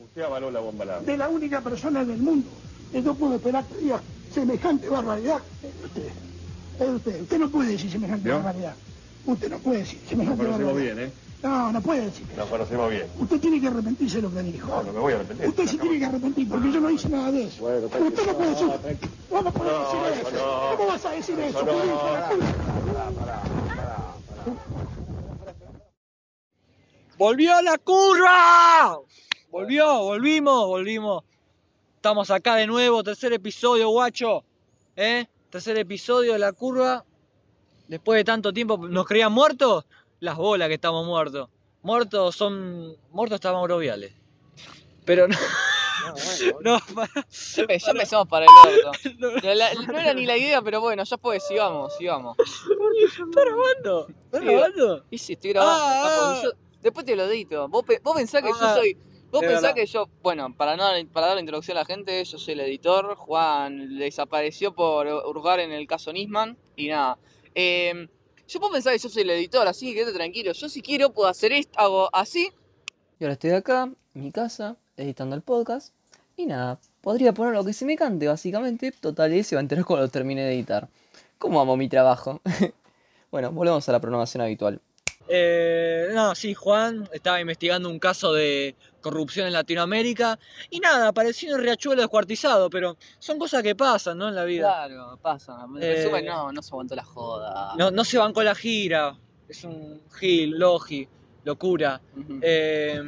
Usted avaló la bomba láser. de la única persona en el mundo que no pudo esperar que diga semejante barbaridad. Es usted. Es usted. Usted no puede decir semejante ¿Vio? barbaridad. Usted no puede decir semejante Nos conocemos barbaridad. bien, ¿eh? No, no puede decir. Nos conocemos bien. Usted tiene que arrepentirse de lo que dijo. No, no me voy a arrepentir. Usted se tiene que arrepentir porque yo no hice nada de eso. Bueno, Pero usted no puede decir. ¿Cómo no puede No, decir eso eso? no. ¿Cómo vas a decir eso? no. de puta? ¡Volvió la curva! Volvió, volvimos, volvimos. Estamos acá de nuevo, tercer episodio, guacho. ¿Eh? Tercer episodio de la curva. Después de tanto tiempo, ¿nos creían muertos? Las bolas que estamos muertos. Muertos son. Muertos está Mauro Viale. Pero no. No, para- Ya, empe- ya empezamos para el orto. no, La- la- no era ni la idea, pero bueno, ya pues, sigamos, sigamos. ¿Está grabando? ¿Está Sí. grabando? Y si estoy grabando. Ah, papo, ah. yo- después te lo edito. Vos, vos pensás que Ah, yo soy. Vos pensás verdad. que yo. Bueno, para, no, para dar la introducción a la gente, yo soy el editor. Juan desapareció por hurgar en el caso Nisman. Y nada. Eh, yo puedo pensar que yo soy el editor, así que quédate tranquilo. Yo si quiero puedo hacer esto, hago así. Y ahora estoy acá, en mi casa, editando el podcast. Y nada, podría poner lo que se me cante, básicamente. Total, y se va a enterar cuando lo termine de editar. ¿Cómo amo mi trabajo? bueno, volvemos a la programación habitual. Eh, no, sí, Juan estaba investigando un caso de corrupción en Latinoamérica y nada, apareció en Riachuelo descuartizado, pero son cosas que pasan, ¿no? En la vida. Claro, pasa. En Eh, resumen, no, no se aguantó la joda. No, no se bancó la gira, es un gil, logi, locura. Eh,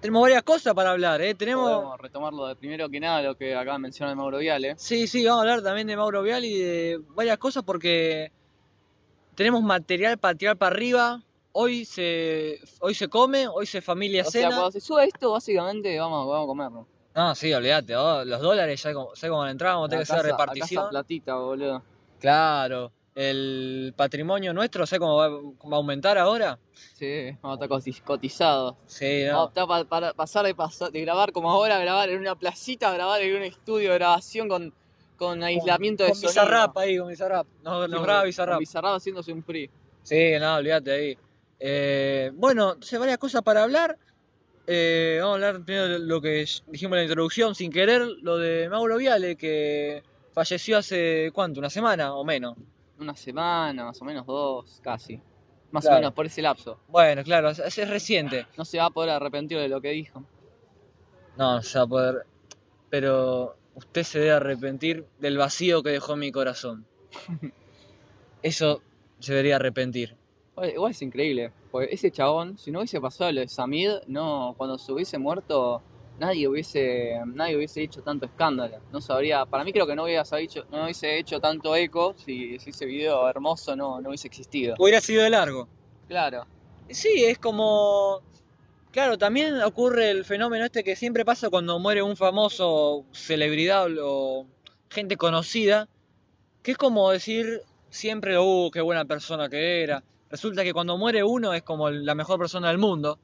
tenemos varias cosas para hablar, ¿eh? Tenemos... Podemos retomarlo de primero que nada, lo que acaba de mencionar Mauro Viale. Sí, sí, vamos a hablar también de Mauro Vial y de varias cosas porque tenemos material para tirar para arriba. Hoy se, hoy se come, hoy se familia O sea, cena. cuando se sube esto, básicamente vamos, vamos a comerlo. No, sí, olvídate, oh, los dólares, ya como, ¿sabes cómo van a entrar? Vamos a tener que hacer Acá acá repartición. esa platita, boludo. Claro, el patrimonio nuestro, ¿sabes cómo va, a aumentar ahora? Sí, vamos a estar cotiz- cotizados. Sí, Vamos a no. optar pa- para pasar de, pasar de grabar como ahora, a grabar en una placita, a grabar en un estudio de grabación con, con aislamiento de con sonido. Bizarrap ahí, con Bizarrap. Sí, nos graba con- Bizarrap. con Bizarrap haciéndose un free. Sí, no, olvídate ahí. Eh, bueno, entonces varias cosas para hablar. Eh, vamos a hablar primero de lo que dijimos en la introducción, sin querer, lo de Mauro Viale, que falleció hace, ¿cuánto? ¿Una semana o menos? Una semana, más o menos dos, casi. Más Claro. o menos por ese lapso. Bueno, claro, es, es reciente. No se va a poder arrepentir de lo que dijo. No, no se va a poder. Pero usted se debe arrepentir del vacío que dejó en mi corazón. Eso se debería arrepentir. Igual, igual es increíble, porque ese chabón, si no hubiese pasado lo de Samid, no, cuando se hubiese muerto, nadie hubiese, nadie hubiese hecho tanto escándalo. No sabría, para mí creo que no hubiese hecho, no hubiese hecho tanto eco si, si ese video hermoso no, no hubiese existido. Hubiera sido de largo. Claro, Sí, es como. Claro, también ocurre el fenómeno este que siempre pasa cuando muere un famoso celebridad o gente conocida, que es como decir siempre, uh, qué buena persona que era. Resulta que cuando muere uno es como la mejor persona del mundo.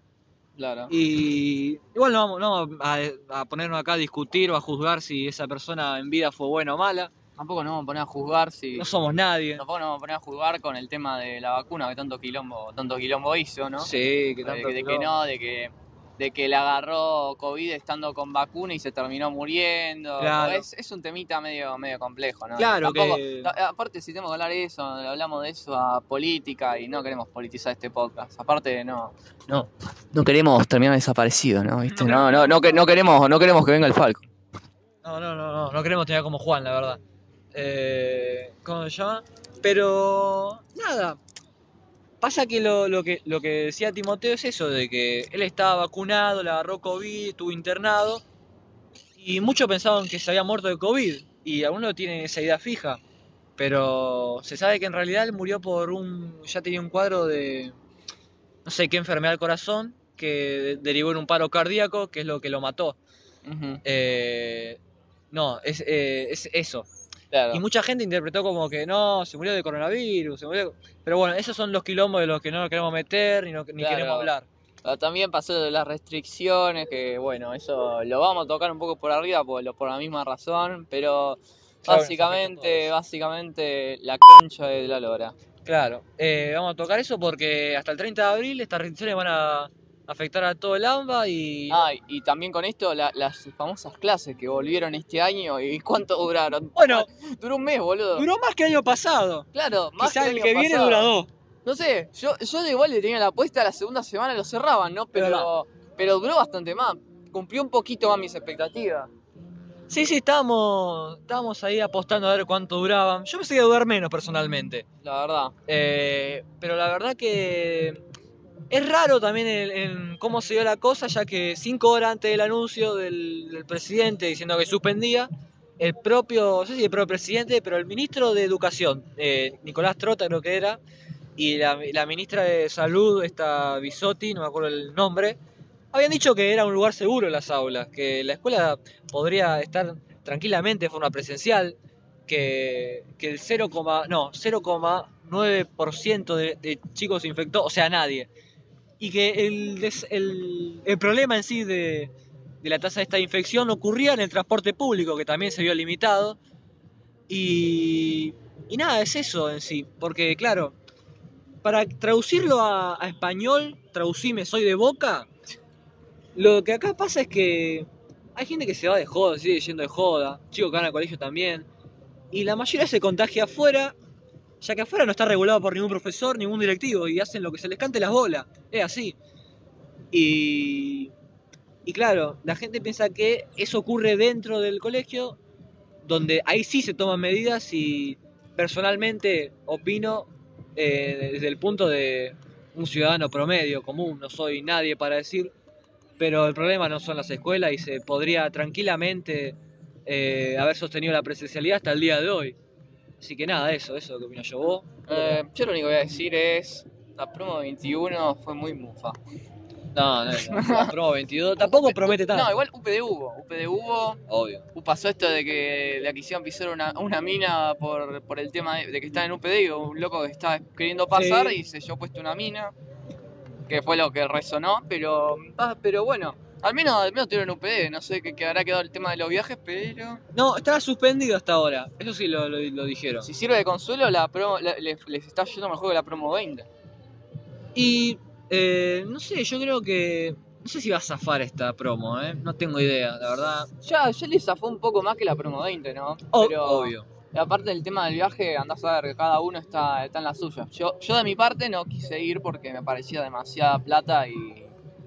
claro. Y igual no vamos, no vamos a, a ponernos acá a discutir o a juzgar si esa persona en vida fue buena o mala. Tampoco nos vamos a poner a juzgar si. No somos nadie. Tampoco nos vamos a poner a juzgar con el tema de la vacuna que tanto quilombo, tanto quilombo hizo, ¿no? Sí, que de, tanto que- de que no, de que, de que le agarró COVID estando con vacuna y se terminó muriendo. Claro. Es, es un temita medio, medio complejo, ¿no? Claro Tampoco- que- Aparte, si tenemos que hablar de eso, hablamos de eso a política y no queremos politizar este podcast. Aparte, no. No, no queremos terminar desaparecido, ¿no? ¿Viste? No, no, no, que- no queremos, no queremos que venga el Falco. No, no, no, no, no queremos tener como Juan, la verdad. Eh, ¿Cómo se llama? Pero nada. Pasa que lo, lo que lo que decía Timoteo es eso, de que él estaba vacunado, le agarró COVID, estuvo internado, y muchos pensaban que se había muerto de COVID, y algunos tienen esa idea fija, pero se sabe que en realidad él murió por un, ya tenía un cuadro de, no sé qué enfermedad del corazón, que derivó en un paro cardíaco, que es lo que lo mató. Eh, no, es, eh, es eso. Claro. Y mucha gente interpretó como que no, se murió de coronavirus, se murió... Pero bueno, esos son los quilombos de los que no nos queremos meter ni, no- ni Claro. queremos hablar. Ah, También pasó de las restricciones, que bueno, eso lo vamos a tocar un poco por arriba por, por la misma razón, pero Claro, básicamente, básicamente la concha de la lora. Claro, eh, vamos a tocar eso porque hasta el 30 de abril estas restricciones van a, afectar a todo el AMBA y... Ah, y también con esto, la- las famosas clases que volvieron este año, ¿y cuánto duraron? Bueno, Duró un mes, boludo. duró más que el año pasado. Claro, más Quizá que el año que viene pasado. dura dos. No sé, yo, yo igual le tenía la apuesta, la segunda semana lo cerraban, ¿no? Pero, pero duró bastante más. Cumplió un poquito más mis expectativas. Sí, sí, estábamos, estábamos ahí apostando a ver cuánto duraban. Yo pensé que iba a durar menos personalmente. La verdad. Eh, pero la verdad que es raro también en, en cómo se dio la cosa, ya que cinco horas antes del anuncio del, presidente diciendo que suspendía, el propio, no sé si el propio presidente, pero el ministro de Educación, eh, Nicolás Trota creo que era, y la, ministra de Salud, esta Bisotti, no me acuerdo el nombre, habían dicho que era un lugar seguro las aulas, que la escuela podría estar tranquilamente de forma presencial, que, que el 0, no, 0,9% de, de chicos infectó, o sea, nadie. Y que el, el, el problema en sí de, de la tasa de esta infección ocurría en el transporte público, que también se vio limitado. Y, y nada, es eso en sí, porque claro, para traducirlo a, a español, traducime soy de boca, lo que acá pasa es que hay gente que se va de joda, sigue yendo de joda, chicos que van al colegio también, y la mayoría se contagia afuera, ya que afuera no está regulado por ningún profesor, ningún directivo, y hacen lo que se les cante las bolas, es así. Y, y claro, la gente piensa que eso ocurre dentro del colegio, donde ahí sí se toman medidas y personalmente opino eh, desde el punto de un ciudadano promedio, común, no soy nadie para decir, pero el problema no son las escuelas y se podría tranquilamente eh, haber sostenido la presencialidad hasta el día de hoy. Así que nada, eso, eso que opino yo. ¿Vos? Eh, yo lo único que voy a decir es. La promo 21 fue muy mufa. No, no, no, la promo 22 tampoco promete tanto. No, igual UPD hubo. UPD hubo. Obvio. Pasó esto de que le quisieron pisar una, una mina por, por el tema de, de que está en UPD y un loco que estaba queriendo pasar Sí. y se yo puesto una mina. Que fue lo que resonó, pero. ah, pero bueno. Al menos, al menos tuvieron UPD, no sé qué habrá quedado el tema de los viajes, pero. No, estaba suspendido hasta ahora. Eso sí lo, lo- lo dijeron. Si sirve de consuelo, la promo, la- les, les está yendo mejor que la promo 20. Y eh, no sé, yo creo que. No sé si va a zafar esta promo, ¿eh? No tengo idea, la verdad. Ya, ya le zafó un poco más que la promo 20, ¿no? O- Pero- Obvio. Aparte del tema del viaje, andás a ver que cada uno está, está en la suya. Yo, yo de mi parte no quise ir porque me parecía demasiada plata y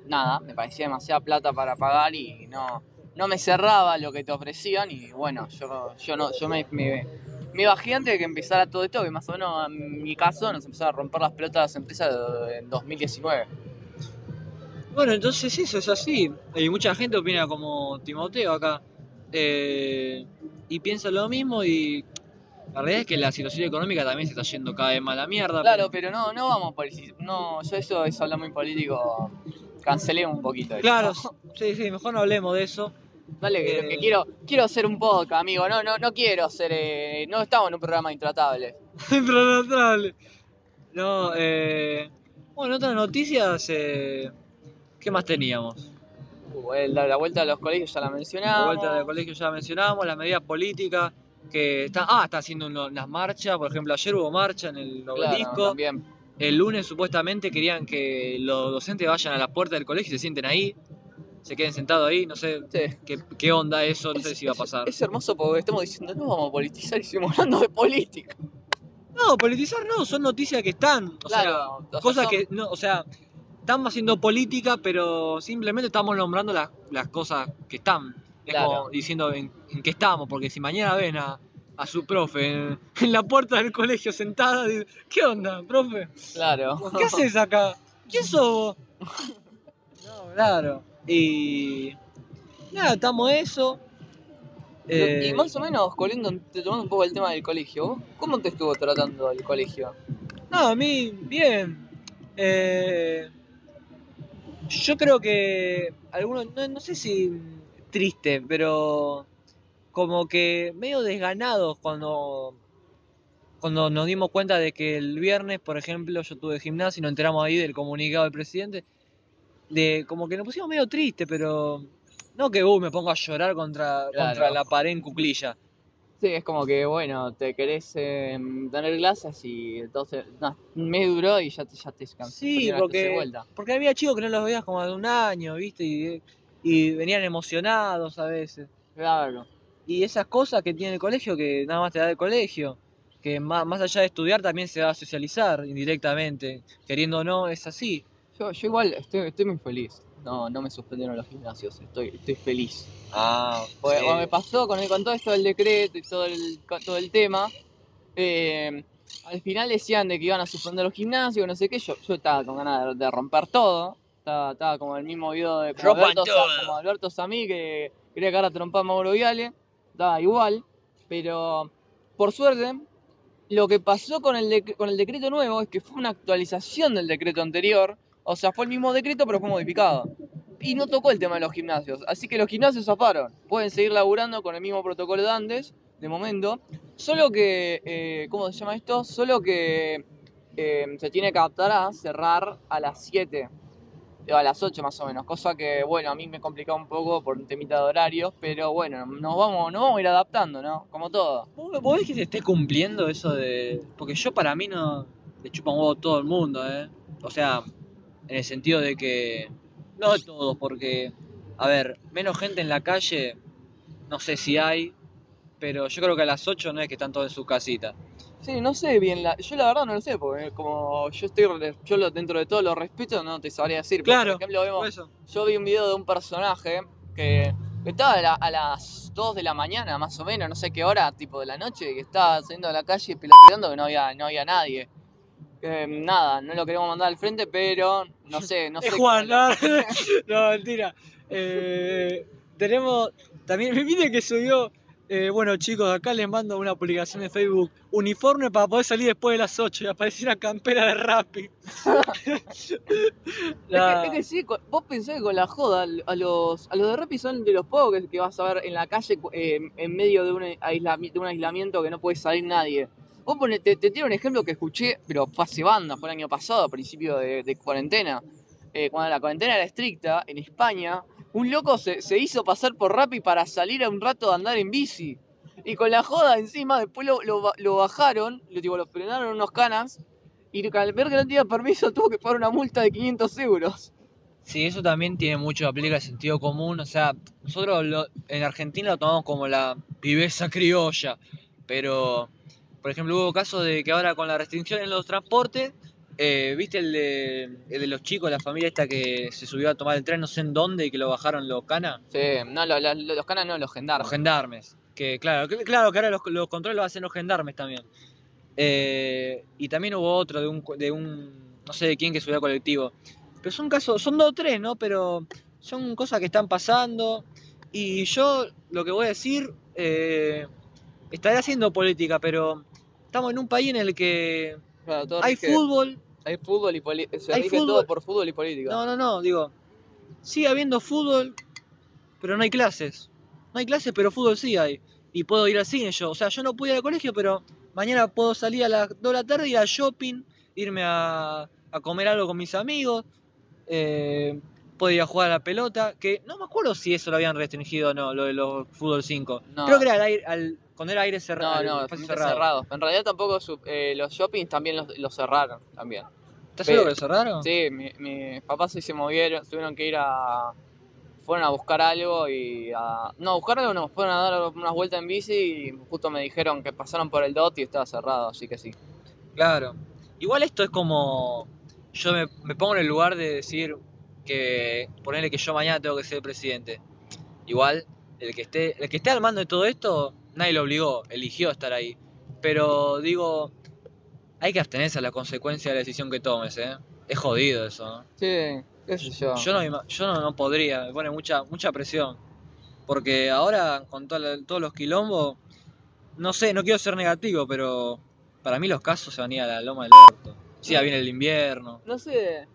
nada, me parecía demasiada plata para pagar y no, no me cerraba lo que te ofrecían y bueno, yo, yo no, yo me, me, me bajé antes de que empezara todo esto, que más o menos en mi caso nos empezaron a romper las pelotas las empresas en 2019. Bueno, entonces eso es así. Y mucha gente opina como Timoteo acá. Eh, y piensa lo mismo y la realidad es que la situación económica también se está yendo cada vez más a la mierda. Claro, pero no, no vamos por no, yo eso es hablar muy político, cancelemos un poquito. eso. Claro, sí, sí, mejor no hablemos de eso. Dale, que, Eh. que quiero, quiero hacer un podcast, amigo. No, no, no quiero hacer. eh, no estamos en un programa intratable. Impenetrable. No, eh, bueno, otras noticias, eh, ¿qué más teníamos? Uh, la, la vuelta a los colegios ya la La mencionamos. vuelta del colegio ya mencionamos, las medidas políticas que están, ah, está haciendo uno- unas marchas, por ejemplo, ayer hubo marcha en el Claro, obelisco. también. El lunes supuestamente querían que los docentes vayan a la puerta del colegio y se sienten ahí, se queden sentados ahí, no sé Sí. qué, qué onda eso, no sé si va a pasar. Es hermoso porque estamos diciendo no vamos a politizar y seguimos hablando de política. No, politizar no, son noticias que están, o sea, claro, sea, cosas son- que, no, o sea, estamos haciendo política, pero simplemente estamos nombrando las, las cosas que están, es Claro. como diciendo en, en qué estamos, porque si mañana ven a, a su profe en, en la puerta del colegio sentada, dicen, ¿qué onda, profe? Claro. ¿Qué haces acá? ¿Quién sos vos? No, claro. Y. Nada, estamos eso. Eh, Y más o menos, coliendo, tomando un poco el tema del colegio, ¿vos ¿cómo te estuvo tratando el colegio? No, a mí, bien. Eh, yo creo que algunos, no, no sé si triste, pero como que medio desganados cuando, cuando nos dimos cuenta de que el viernes, por ejemplo, yo tuve gimnasia y nos enteramos ahí del comunicado del presidente, de como que nos pusimos medio tristes, pero no que uh, me pongo a llorar contra, Claro. contra la pared en cuclilla. Sí, es como que, bueno, te querés eh, tener clases y entonces, no, un mes duró y ya te, ya te Sí, porque- vuelta. Porque había chicos que no los veías como de un año, ¿viste? Y, y venían emocionados a veces. Claro. Y esas cosas que tiene el colegio que nada más te da el colegio. Que más, más allá de estudiar también se va a socializar indirectamente. Queriendo o no, es así. Yo, yo igual estoy, estoy muy feliz. No, no me suspendieron los gimnasios, estoy, estoy feliz. Ah, cuando me pasó con, con todo esto del decreto y todo el, todo el tema, eh, al final decían de que iban a suspender los gimnasios, no sé qué, yo, yo estaba con ganas de, de romper todo. Estaba, estaba como el mismo video de como Alberto, como Alberto Samí, que quería cagar a trompar a Mauro Viale. Estaba igual, pero por suerte, lo que pasó con el, dec- con el decreto nuevo es que fue una actualización del decreto anterior. O sea, fue el mismo decreto, pero fue modificado. Y no tocó el tema de los gimnasios. Así que los gimnasios zafaron. Pueden seguir laburando con el mismo protocolo de antes, de momento. Solo que, eh, ¿cómo se llama esto? Solo que eh, se tiene que adaptar a cerrar a las 7. A las 8 más o menos. Cosa que, bueno, a mí me complica un poco por un temita de horarios. Pero bueno, nos vamos, nos vamos a ir adaptando, ¿no? Como todo. ¿Vos, ves que se esté cumpliendo eso de.? Porque yo para mí no. Le chupa un huevo todo el mundo, ¿eh? O sea, en el sentido de que. No todos, porque. A ver, menos gente en la calle. No sé si hay. Pero yo creo que a las 8 no es que están todos en su casita. Sí, no sé bien, la, yo la verdad no lo sé, porque como yo estoy, yo lo, dentro de todo lo respeto, no te sabría decir. Claro, Por ejemplo, vemos, eso. yo vi un video de un personaje que, que estaba a, la- a las 2 de la mañana, más o menos, no sé qué hora, tipo de la noche, que estaba saliendo a la calle peloteando que no había, no había nadie. Eh, nada, no lo queremos mandar al frente, pero no sé, no sé. Es Juan, no, no, mentira. Eh, tenemos. También me pide que subió. Eh, bueno, chicos, acá les mando una publicación de Facebook. Uniforme para poder salir después de las 8 y aparecer una campera de Rappi. Que, es que sí, vos pensás que con la joda, a los, a los de Rappi son de los pocos que, vas a ver en la calle eh, en medio de un, aislami- de un aislamiento que no puede salir nadie. Vos poné- te, te tiro un ejemplo que escuché, pero fue hace banda, fue el año pasado, a principio de, de cuarentena. Eh, cuando la cuarentena era estricta, en España, un loco se, se hizo pasar por Rappi para salir a un rato a andar en bici. Y con la joda encima, después lo, lo ba- lo bajaron, lo, tipo, lo frenaron unos canas, y al ver que no tenía permiso tuvo que pagar una multa de 500 euros. Sí, eso también tiene mucho, aplica sentido común. O sea, nosotros en Argentina lo tomamos como la viveza criolla. Pero, por ejemplo, hubo casos de que ahora con la restricción en los transportes, eh, ¿viste el de, el de los chicos, la familia esta que se subió a tomar el tren no sé en dónde y que lo bajaron los canas? Sí, no, lo- lo- los canas no, los Los gendarmes. gendarmes. Que claro, que, claro que ahora los, los controles los hacen los gendarmes también. Eh, y también hubo otro de un, de un, no sé de quién que subió a colectivo. Pero son casos, son dos o tres, ¿no? Pero son cosas que están pasando. Y yo lo que voy a decir, eh, estaré haciendo política, pero estamos en un país en el que Claro, hay fútbol. Hay fútbol y política. Se rige todo por fútbol y política. No, no, no, digo, sigue habiendo fútbol, pero no hay clases. No hay clases, pero fútbol sí hay. Y puedo ir al cine yo. O sea, yo no puedo ir al colegio, pero mañana puedo salir a las 2 de la tarde, ir al shopping, irme a, a comer algo con mis amigos. Eh, puedo ir a jugar a la pelota. Que no me acuerdo si eso lo habían restringido o no, lo de los fútbol 5. No. Creo que era al aire, al, cuando era aire cerrado. no, no, está cerrado. En realidad tampoco su- eh, los shoppings también los, los cerraron también. ¿Estás seguro que lo cerraron? Sí, mi- mis papás sí se movieron, tuvieron que ir a. Fueron a buscar algo y a. No, a buscar algo no, fueron a dar unas vueltas en bici y justo me dijeron que pasaron por el DOT y estaba cerrado, así que sí. Claro. Igual esto es como. Yo me, me pongo en el lugar de decir que. Ponerle que yo mañana tengo que ser presidente. Igual, el que esté, el que esté al mando de todo esto, nadie lo obligó, eligió estar ahí. Pero digo, hay que abstenerse a la consecuencia de la decisión que tomes, ¿eh? Es jodido eso, ¿no? Sí, qué sé yo. Yo no, yo no, no podría, me pone mucha, mucha presión. Porque ahora, con todos los quilombos, no sé, no quiero ser negativo, pero para mí los casos se van a ir a la loma del orto. Sí, ya viene el invierno. No sé,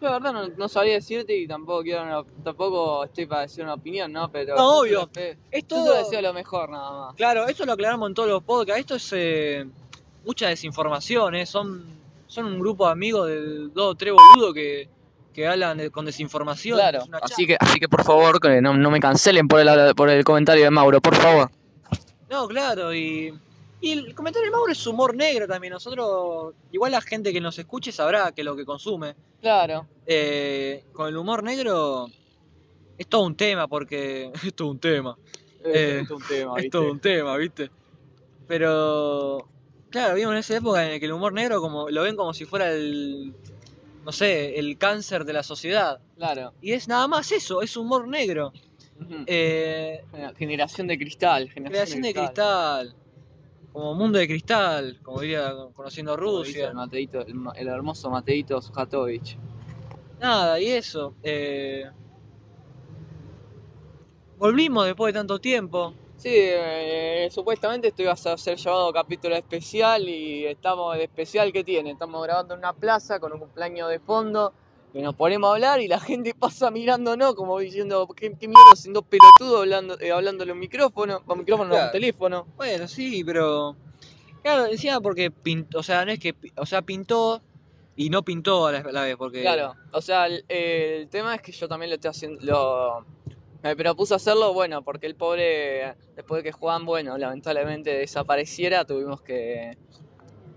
la verdad no, no sabría decirte y tampoco quiero una- tampoco estoy para decir una opinión, ¿no? Pero No, obvio. Yo solo deseo lo mejor nada más. claro, esto lo aclaramos en todos los podcasts. Esto es eh, mucha desinformación, ¿eh? Son, son un grupo de amigos de dos o tres boludos que, que hablan de- con desinformación. Claro, Es así que, así que por favor, que no, no me cancelen por el, por el comentario de Mauro, por favor. No, claro, y, y el comentario del Mauro es humor negro también. Nosotros, igual la gente que nos escuche sabrá que lo que consume. Claro. Eh, con el humor negro es todo un tema, porque es todo un tema. Eh, es un tema, Es ¿viste? todo un tema, ¿viste? Pero, claro, vimos en esa época en la que el humor negro como, lo ven como si fuera el, no sé, el cáncer de la sociedad. Claro. Y es nada más eso, es humor negro. Eh, Generación de cristal. Generación, creación de cristal, como mundo de cristal, como diría conociendo Rusia. El, Mateito, el, hermoso Mateito Sujatovich. Nada, y eso. eh, volvimos después de tanto tiempo. Sí, eh, supuestamente esto iba a ser llevado capítulo especial y estamos de especial que tiene. Estamos grabando en una plaza con un cumpleaños de fondo y nos ponemos a hablar y la gente pasa mirándonos como diciendo ¿qué, qué mierda siendo pelotudo hablando, eh, hablándole a un micrófono? Micrófono, no, Claro. teléfono. Bueno, sí, pero. Claro, encima porque pintó, o sea, no es que. O sea, pintó y no pintó a la, la vez, porque. Claro, o sea, el, el tema es que yo también lo estoy haciendo, lo, me propuse hacerlo, bueno, porque el pobre, después de que Juan, bueno, lamentablemente desapareciera, tuvimos que,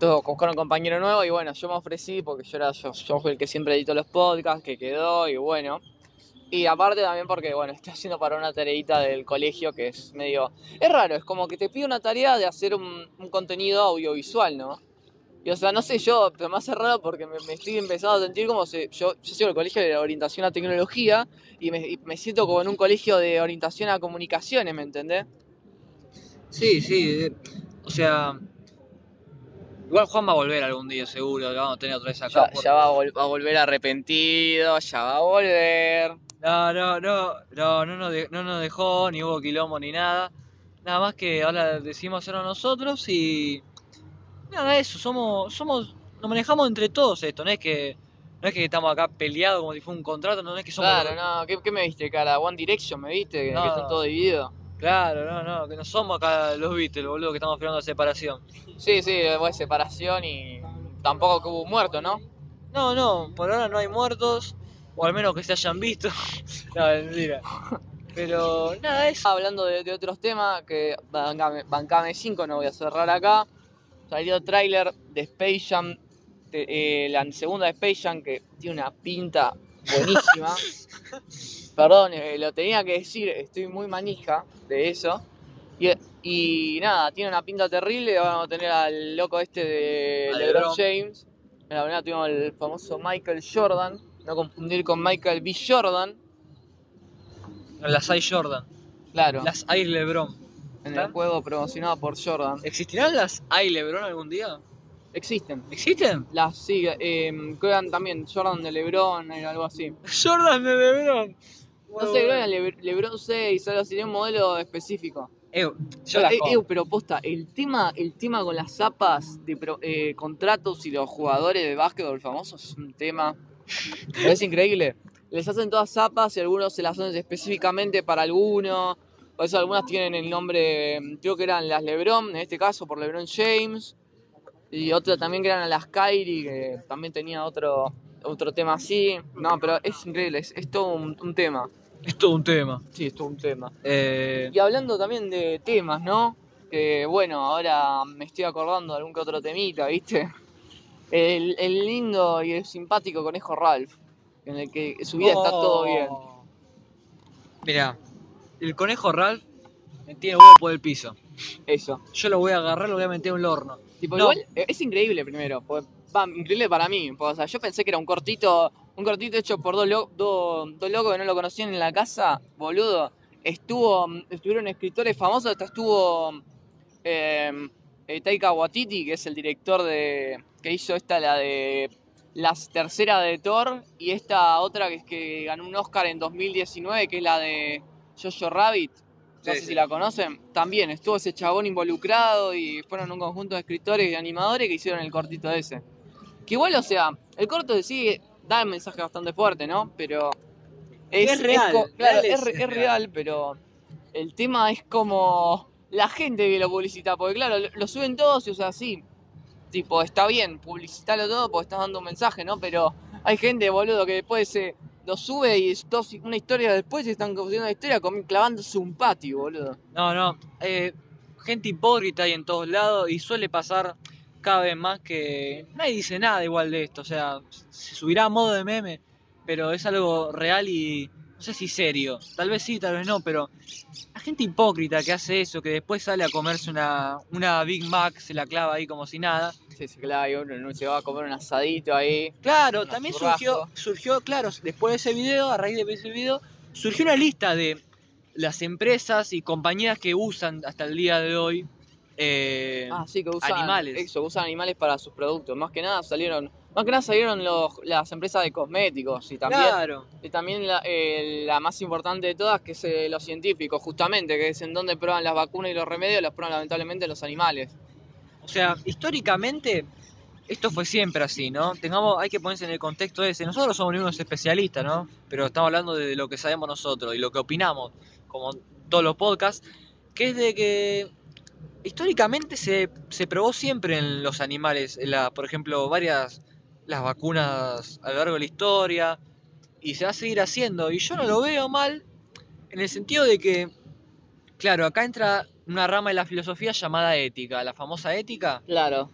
buscar un compañero nuevo y bueno, yo me ofrecí porque yo era, yo, yo el que siempre editó los podcasts, que quedó y bueno. Y aparte también porque, bueno, estoy haciendo para una tareita del colegio que es medio... Es raro, es como que te pide una tarea de hacer un, contenido audiovisual, ¿no? Y o sea, no sé yo, pero hace raro porque me, estoy empezando a sentir como si yo, yo sigo el colegio de orientación a tecnología y me, y me siento como en un colegio de orientación a comunicaciones, ¿me entendés? Sí, sí. O sea. Igual Juan va a volver algún día, seguro. Lo vamos a tener otra vez acá. Ya, por- ya va, a va a volver arrepentido, ya va a volver. No, no, no, no, no, nos de- no nos dejó, ni hubo quilombo ni nada. Nada más que ahora decidimos hacerlo nosotros y. Nada, eso, somos. somos nos manejamos entre todos esto, no es que. No es que estamos acá peleados como si fuera un contrato, no es que somos. Claro, no, ¿qué, qué me viste, cara? One Direction, ¿me viste? No. que están todos divididos. Claro, no, no, que no somos acá los Beatles, boludo, que estamos firmando la separación. Sí, sí, después separación y tampoco que hubo un muerto, ¿no? No, no, por ahora no hay muertos, o al menos que se hayan visto. no, mentira. Pero nada, eso. Hablando de, de otros temas, que bancame, bancame 5, no voy a cerrar acá. Salió tráiler de Space Jam, de- eh, la segunda de Space Jam, que tiene una pinta buenísima. Perdón, eh, lo tenía que decir, estoy muy manija de eso. Y, y nada, tiene una pinta terrible. Vamos a tener al loco este de LeBron. James. En la primera tuvimos el famoso Michael Jordan. No confundir con Michael B. Jordan. Las Air Jordan, Claro, las Air LeBron. en el juego promocionado por Jordan. ¿Existirán las Air LeBron algún día? Existen. ¿Existen? Las sí, eh, creo que también Jordan de LeBron, eh, algo así. Jordan de LeBron. No sé, creo que era Le- LeBron 6, algo así, un modelo específico. Eh, yo Eh, compro. eh, pero posta, el tema, el tema con las zapas de pro- eh, contratos y los jugadores de básquetbol famosos es un tema. Es increíble. Les hacen todas zapas y algunos se las hacen específicamente para alguno. Por eso algunas tienen el nombre, mm, creo que eran las LeBron, en este caso por LeBron James. Y otras también que eran las Kyrie, que también tenía otro, otro tema así. No, pero es increíble, es, es todo un, un tema. Es todo un tema. Sí, es todo un tema. Eh, Y hablando también de temas, ¿no? Que bueno, ahora me estoy acordando de algún que otro temita, ¿viste? El, el lindo y el simpático conejo Ralph, en el que su vida está todo bien. Mira, el conejo Ralph me tiene huevo por el piso. Eso. Yo lo voy a agarrar, lo voy a meter en un horno. Tipo, No. igual eh, es increíble primero. porque- Va, increíble para mí. porque, o sea, yo pensé que era un cortito, un cortito hecho por dos, lo- dos, dos locos que no lo conocían en la casa, boludo. Estuvo, estuvieron escritores famosos, hasta estuvo eh, eh, Taika Waititi, que es el director de. que hizo esta, la de. La tercera de Thor, y esta otra que es que ganó un Oscar en 2019, que es la de Jojo Rabbit. No Sí, sé sí. si la conocen. También estuvo ese chabón involucrado y fueron un conjunto de escritores y animadores que hicieron el cortito ese. Que igual, o sea, el corto de sí da un mensaje bastante fuerte, ¿no? Pero. Es real, co- claro, real es, es- re- es es real. pero el tema es como la gente que lo publicita. Porque, claro, lo, lo suben todos y, o sea, sí. Tipo, está bien, publicitarlo todo porque estás dando un mensaje, ¿no? Pero hay gente, boludo, que después se lo sube y es dos- una historia después y están construyendo una historia con- clavándose un patio, boludo. No, no. eh, gente hipócrita hay en todos lados y suele pasar cada vez más que nadie dice nada igual de esto. O sea, se subirá a modo de meme, pero es algo real y no sé si serio. Tal vez sí, tal vez no, pero la gente hipócrita que hace eso, que después sale a comerse una, una Big Mac, se la clava ahí como si nada. Sí, sí, claro, y uno se va a comer un asadito ahí. Claro, también surgió, surgió, claro, después de ese video, a raíz de ese video, surgió una lista de las empresas y compañías que usan hasta el día de hoy. Eh, Ah, sí, que usan animales. Eso, usan animales para sus productos. Más que nada salieron, más que nada salieron los, las empresas de cosméticos y también, claro, y también la, eh, la más importante de todas, que es eh, los científicos, justamente, que es en donde prueban las vacunas y los remedios, los prueban lamentablemente los animales. o sea, históricamente esto fue siempre así, ¿no? Tengamos, hay que ponerse en el contexto ese. Nosotros somos unos especialistas, ¿no? Pero estamos hablando de lo que sabemos nosotros y lo que opinamos, como todos los podcasts, que es de que históricamente se, se probó siempre en los animales, en la, por ejemplo, varias las vacunas a lo largo de la historia y se va a seguir haciendo y yo no lo veo mal en el sentido de que claro, acá entra una rama de la filosofía llamada ética, la famosa ética Claro.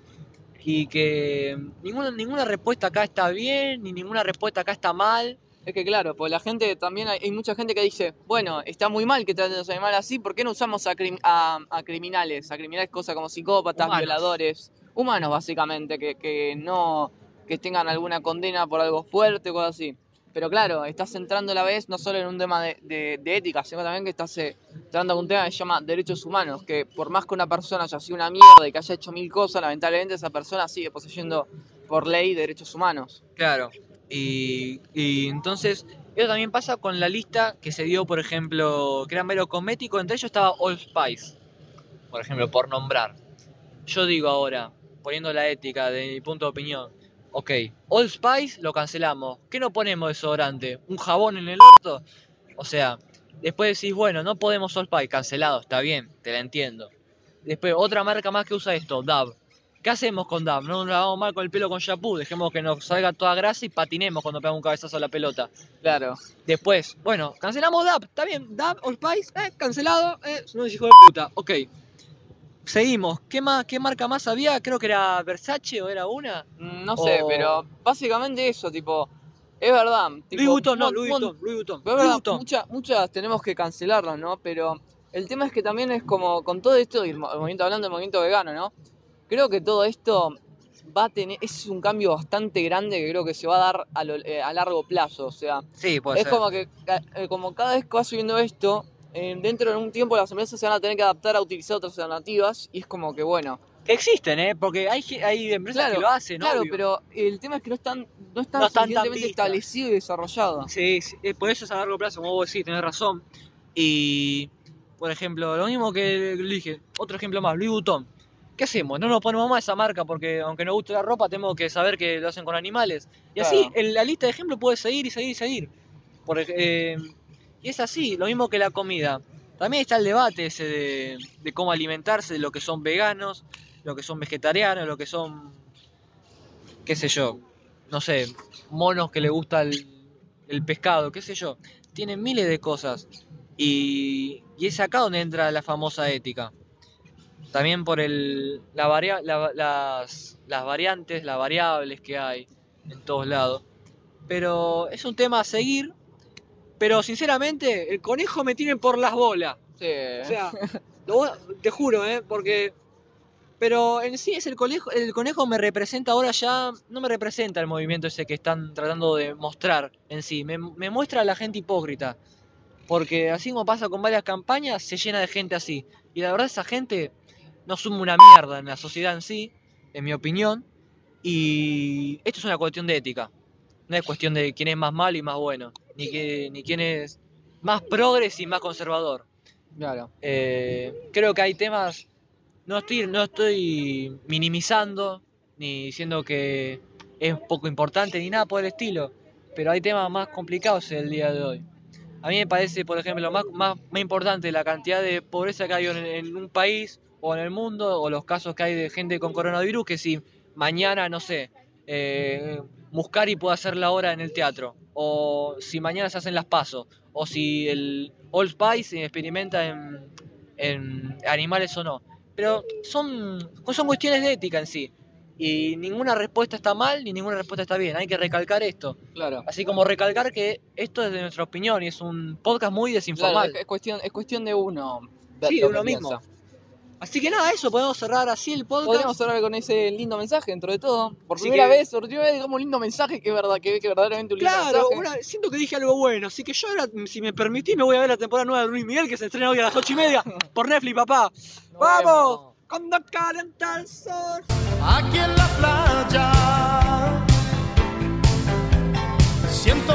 y que ninguna ninguna respuesta acá está bien ni ninguna respuesta acá está mal. Es que claro, pues la gente también hay, hay mucha gente que dice, bueno, está muy mal que traten a los animales así, ¿por qué no usamos a, crim- a- a criminales? A criminales cosas como psicópatas, Humanos. violadores, humanos básicamente, que, que no que tengan alguna condena por algo fuerte o cosas así. Pero claro, estás entrando a la vez no solo en un tema de, de- de ética, sino también que estás eh, entrando a un tema que se llama derechos humanos, que por más que una persona haya sido una mierda y que haya hecho mil cosas, lamentablemente esa persona sigue poseyendo por ley derechos humanos. Claro. Y, entonces, eso también pasa con la lista que se dio, por ejemplo, que eran mero cosmético, entre ellos estaba Old Spice, por ejemplo, por nombrar. Yo digo ahora, poniendo la ética de mi punto de opinión, ok, Old Spice lo cancelamos, ¿qué no ponemos desodorante? ¿Un jabón en el orto? O sea, después decís, bueno, no podemos Old Spice, cancelado, está bien, te la entiendo. Después, otra marca más que usa esto, Dove. ¿Qué hacemos con Dove? No nos lavamos mal con el pelo con shampoo, dejemos que nos salga toda grasa y patinemos cuando pegamos un cabezazo a la pelota. Claro. Después, bueno, cancelamos DAP, está bien, DAP, Old Spice, eh, cancelado, eh, no es hijo de puta, ok. Seguimos, ¿qué más, qué marca más había? Creo que era Versace o era una. Mm, No sé, O- pero básicamente eso, tipo, es verdad. Tipo, Louis Vuitton, no, Louis Vuitton, Louis Vuitton, pero es Louis verdad, Vuitton. muchas, muchas tenemos que cancelarlas, ¿no? Pero el tema es que también es como con todo esto, y el movimiento, hablando del movimiento vegano, ¿no? Creo que todo esto va a tener, es un cambio bastante grande que creo que se va a dar a, lo- eh, a largo plazo, o sea, Sí, puede es ser. como que eh, como cada vez que va subiendo esto, eh, dentro de un tiempo las empresas se van a tener que adaptar a utilizar otras alternativas y es como que bueno, Que existen, ¿eh? Porque hay, hay empresas Claro, que lo hacen, Claro, obvio. pero el tema es que no están, no están No están suficientemente establecido y desarrollado. Sí, sí, por eso es a largo plazo, como vos decís, tenés razón. Y, por ejemplo, lo mismo que dije, otro ejemplo más, Louis Vuitton. ¿Qué hacemos? No nos ponemos más esa marca porque aunque nos guste la ropa, tenemos que saber que lo hacen con animales. Y así, en la lista de ejemplos puede seguir y seguir y seguir. Por eh, y es así, lo mismo que la comida. También está el debate ese de, de cómo alimentarse, de lo que son veganos, lo que son vegetarianos, lo que son, qué sé yo, no sé, monos que le gusta el, el pescado, qué sé yo. Tienen miles de cosas. Y, y es acá donde entra la famosa ética. También por el, la varia- la- las, las variantes, las variables que hay en todos lados. Pero es un tema a seguir. Pero sinceramente, el conejo me tiene por las bolas. Sí. O sea, lo te juro, ¿eh? Porque. Pero en sí es el conejo, el conejo me representa ahora ya, no me representa el movimiento ese que están tratando de mostrar en sí, me, me muestra a la gente hipócrita. Porque así como pasa con varias campañas, se llena de gente así. Y la verdad esa gente no suma una mierda en la sociedad en sí, en mi opinión. Y esto es una cuestión de ética. No es cuestión de quién es más malo y más bueno. Ni, que, ni quién es más progres y más conservador. Claro. Eh, creo que hay temas. No estoy, no estoy minimizando ni diciendo que es poco importante ni nada por el estilo. Pero hay temas más complicados el día de hoy. A mí me parece, por ejemplo, más, más, más importante la cantidad de pobreza que hay en, en un país o en el mundo, o los casos que hay de gente con coronavirus, que si mañana, no sé, eh, Muscari puede hacer la hora en el teatro, o si mañana se hacen las pasos, o si el Old Spice experimenta en, en animales o no. Pero son, son cuestiones de ética en sí. Y ninguna respuesta está mal ni ninguna respuesta está bien. Hay que recalcar esto. Claro. Así como recalcar que esto es de nuestra opinión y es un podcast muy Claro, desinformal. es, es cuestión, es cuestión de uno. Sí, de uno mismo. Así que nada, eso, podemos cerrar así el podcast. Podríamos cerrar con ese lindo mensaje dentro de todo. Por Así primera que- vez, por primera vez digamos un lindo mensaje que es verdad, que, que verdaderamente un lindo Claro, mensaje. una- siento que dije algo bueno, así que yo ahora, si me permitís, me voy a ver la temporada nueva de Luis Miguel que se estrena hoy a las 8 y media por Netflix, papá. ¡Vamos! vemos. Cuando calienta el sol. aquí en la playa. Siento